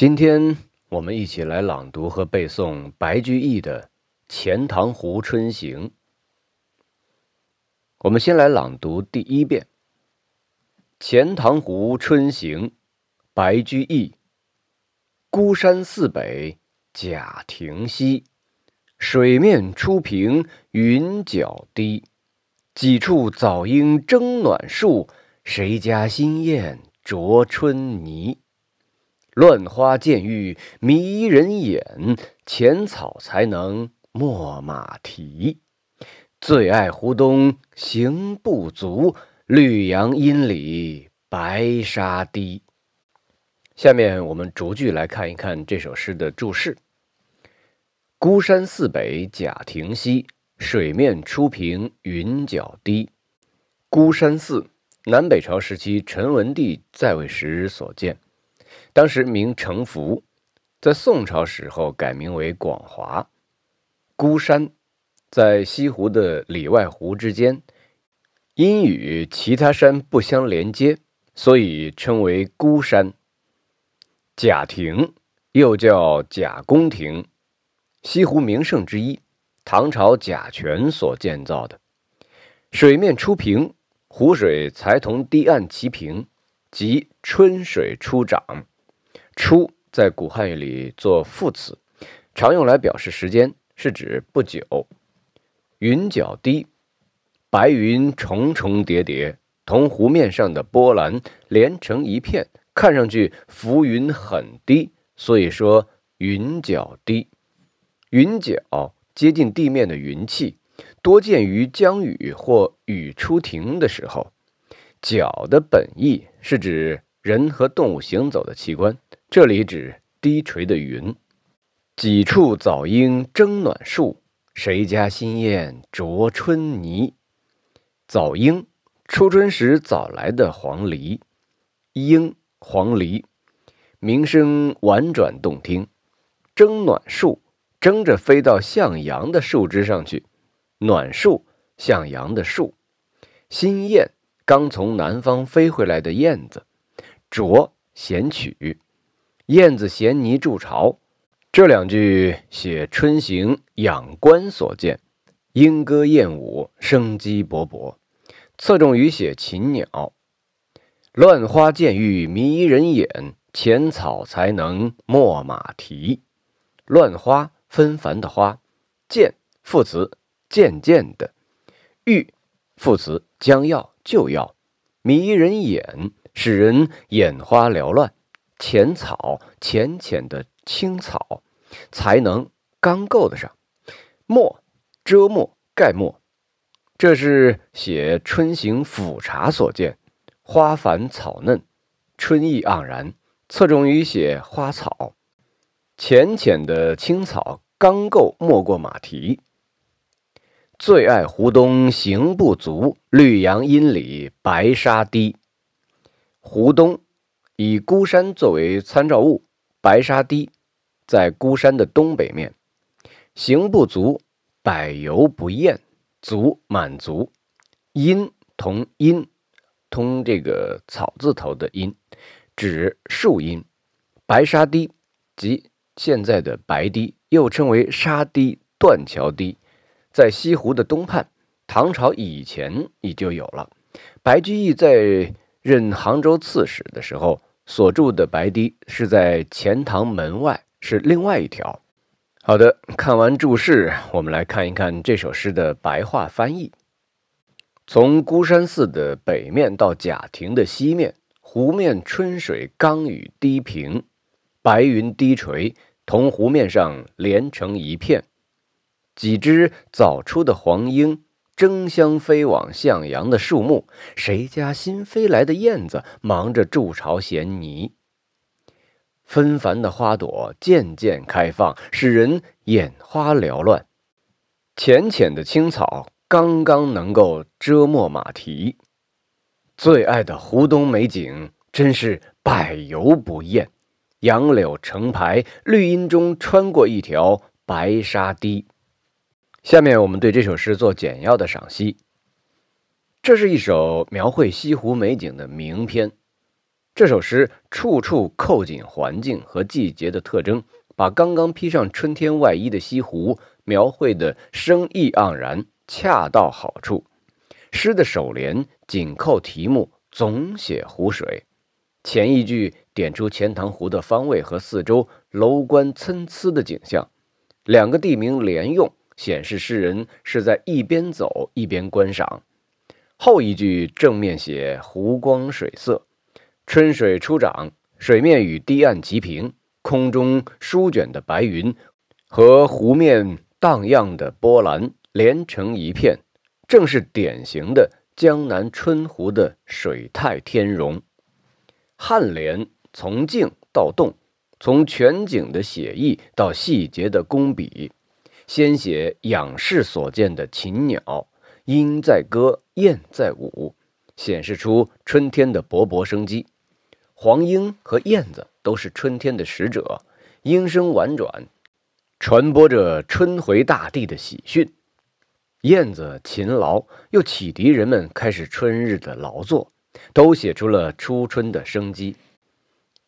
今天我们一起来朗读和背诵白居易的《钱塘湖春行》。我们先来朗读第一遍《钱塘湖春行》，白居易。孤山寺北贾亭西，水面初平云脚低。几处早莺争暖树，谁家新燕啄春泥？乱花渐欲迷人眼，浅草才能没马蹄。最爱湖东行不足，绿杨阴里白沙堤。下面我们逐句来看一看这首诗的注释：孤山寺北贾亭西，水面初平云脚低。孤山寺，南北朝时期陈文帝在位时所建。当时名城福，在宋朝时候改名为广华。孤山在西湖的里外湖之间，因与其他山不相连接，所以称为孤山。贾亭又叫贾公亭，西湖名胜之一，唐朝贾泉所建造的。水面初平，湖水才同堤岸齐平，即春水初涨。初在古汉语里做副词，常用来表示时间，是指不久。云脚低，白云重重叠叠，同湖面上的波澜连成一片，看上去浮云很低，所以说云脚低。云脚接近地面的云气，多见于降雨或雨初停的时候。脚的本意是指人和动物行走的器官。这里指低垂的云。几处早莺争暖树，谁家新燕啄春泥？早莺，初春时早来的黄鹂。莺，黄鹂，鸣声婉转动听。争暖树，争着飞到向阳的树枝上去。暖树，向阳的树。新燕，刚从南方飞回来的燕子。啄，衔取。燕子衔泥筑巢，这两句写春行仰观所见，莺歌燕舞，生机勃勃，侧重于写禽鸟。乱花渐欲迷人眼，浅草才能没马蹄。乱花纷繁的花，渐副词渐渐的，欲副词将要就要，迷人眼使人眼花缭乱。浅草，浅浅的青草，才能刚够得上。没，遮没，盖没。这是写春行俯察所见，花繁草嫩，春意盎然，侧重于写花草。浅浅的青草刚够没过马蹄。最爱湖东行不足，绿杨阴里白沙堤。湖东。以孤山作为参照物，白沙堤在孤山的东北面。行不足，百游不厌，足满足。阴同阴，通这个草字头的阴，指树荫。白沙堤即现在的白堤，又称为沙堤、断桥堤，在西湖的东畔。唐朝以前已就有了。白居易在任杭州刺史的时候。所住的白堤是在钱塘门外，是另外一条。好的，看完注释，我们来看一看这首诗的白话翻译。从孤山寺的北面到贾亭的西面，湖面春水刚与低平，白云低垂，同湖面上连成一片。几只早出的黄莺。争相飞往向阳的树木，谁家新飞来的燕子忙着筑巢衔泥。纷繁的花朵渐渐开放，使人眼花缭乱。浅浅的青草刚刚能够遮没马蹄。最爱的湖东美景真是百游不厌。杨柳成排，绿荫中穿过一条白沙堤。下面我们对这首诗做简要的赏析。这是一首描绘西湖美景的名篇，这首诗处处扣紧环境和季节的特征，把刚刚披上春天外衣的西湖描绘的生意盎然，恰到好处。诗的首联紧扣题目，总写湖水。前一句点出钱塘湖的方位和四周楼观参差的景象，两个地名连用，显示诗人是在一边走一边观赏。后一句正面写湖光水色，春水初涨，水面与堤岸齐平，空中舒卷的白云和湖面荡漾的波澜连成一片，正是典型的江南春湖的水态天容。颔联从静到动，从全景的写意到细节的工笔，先写仰视所见的禽鸟，鹰在歌，燕在舞，显示出春天的勃勃生机。黄莺和燕子都是春天的使者，莺声婉转，传播着春回大地的喜讯；燕子勤劳，又启迪人们开始春日的劳作。都写出了初春的生机。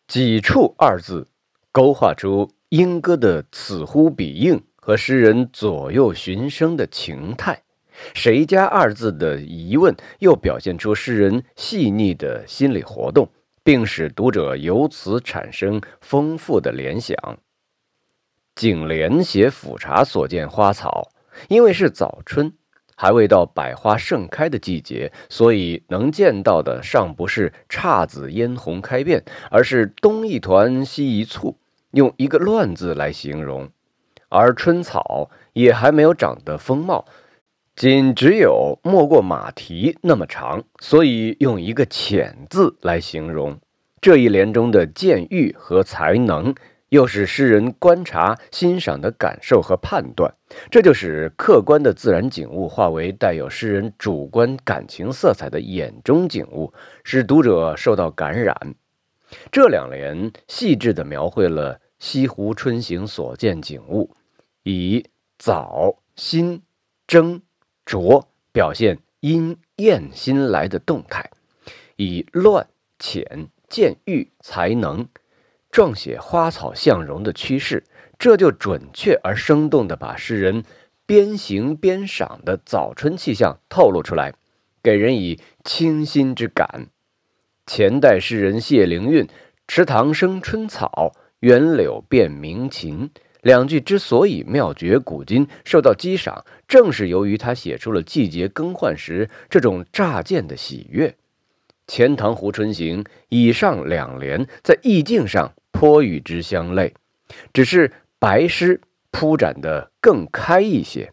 几处二字，勾画出莺歌的此呼彼应和诗人左右寻声的情态。谁家二字的疑问，又表现出诗人细腻的心理活动，并使读者由此产生丰富的联想。颈联写俯察所见花草，因为是早春。还未到百花盛开的季节，所以能见到的尚不是姹紫嫣红开遍，而是东一团西一簇，用一个乱字来形容。而春草也还没有长得丰茂，仅只有没过马蹄那么长，所以用一个浅字来形容。这一联中的见欲和才能。又是诗人观察、欣赏的感受和判断，这就使客观的自然景物化为带有诗人主观感情色彩的眼中景物，使读者受到感染。这两联细致地描绘了西湖春行所见景物，以早、新、蒸、浊表现因艳新来的动态，以乱、浅、见欲、才能。撰写花草相容的趋势，这就准确而生动地把诗人边行边赏的早春气象透露出来，给人以清新之感。前代诗人谢灵运“池塘生春草，园柳变鸣禽”两句之所以妙绝古今，受到激赏，正是由于他写出了季节更换时这种乍见的喜悦。《钱塘湖春行》以上两联在意境上。颇与之相类，只是白诗铺展的更开一些。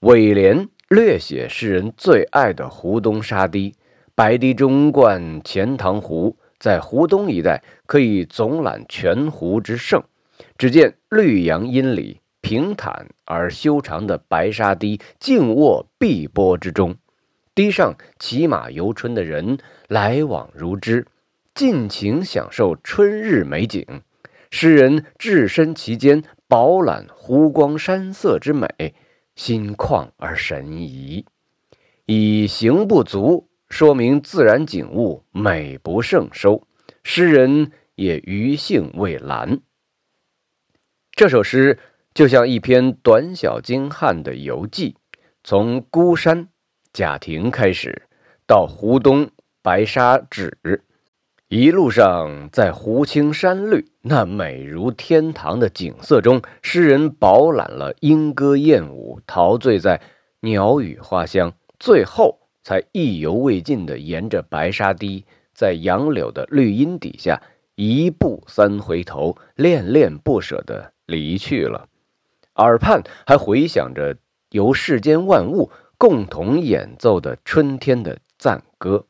尾联略写诗人最爱的湖东沙堤，白堤中贯钱塘湖，在湖东一带可以总览全湖之胜。只见绿杨阴里，平坦而修长的白沙堤静卧碧波之中，堤上骑马游春的人来往如织。尽情享受春日美景，诗人置身其间，饱览湖光山色之美，心旷而神怡。以行不足说明自然景物美不胜收，诗人也余兴未阑。这首诗就像一篇短小精悍的游记，从孤山贾亭开始，到湖东白沙渚。一路上，在湖青山绿、那美如天堂的景色中，诗人饱览了莺歌燕舞，陶醉在鸟语花香，最后才意犹未尽地沿着白沙堤，在杨柳的绿荫底下，一步三回头，恋恋不舍地离去了。耳畔还回响着由世间万物共同演奏的春天的赞歌。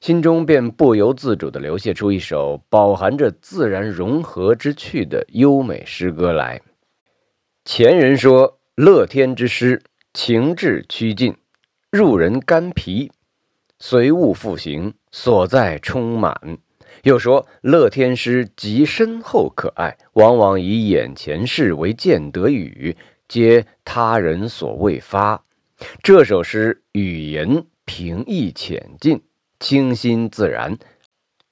心中便不由自主地流泻出一首饱含着自然融合之趣的优美诗歌来。前人说乐天之诗，情致趋近，入人肝脾，随物复形，所在充满。又说乐天诗极深厚可爱，往往以眼前事为见得语，皆他人所未发。这首诗语言平易浅近。清新自然，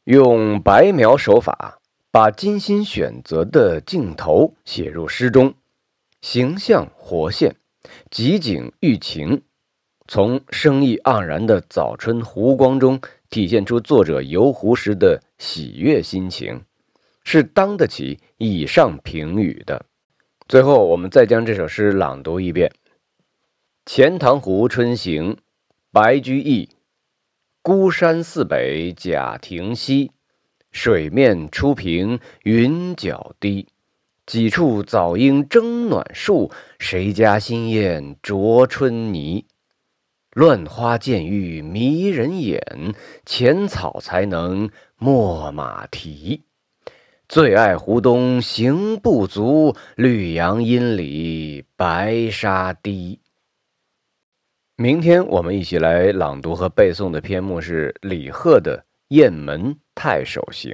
用白描手法，把精心选择的镜头写入诗中，形象活现，集景寓情，从生意盎然的早春湖光中体现出作者游湖时的喜悦心情，是当得起以上评语的。最后，我们再将这首诗朗读一遍：《钱塘湖春行》，白居易。孤山寺北贾亭西，水面初平云脚低。几处早莺争暖树，谁家新燕啄春泥？乱花渐欲迷人眼，浅草才能没马蹄。最爱湖东行不足，绿杨阴里白沙堤。明天我们一起来朗读和背诵的篇目是李贺的《雁门太守行》。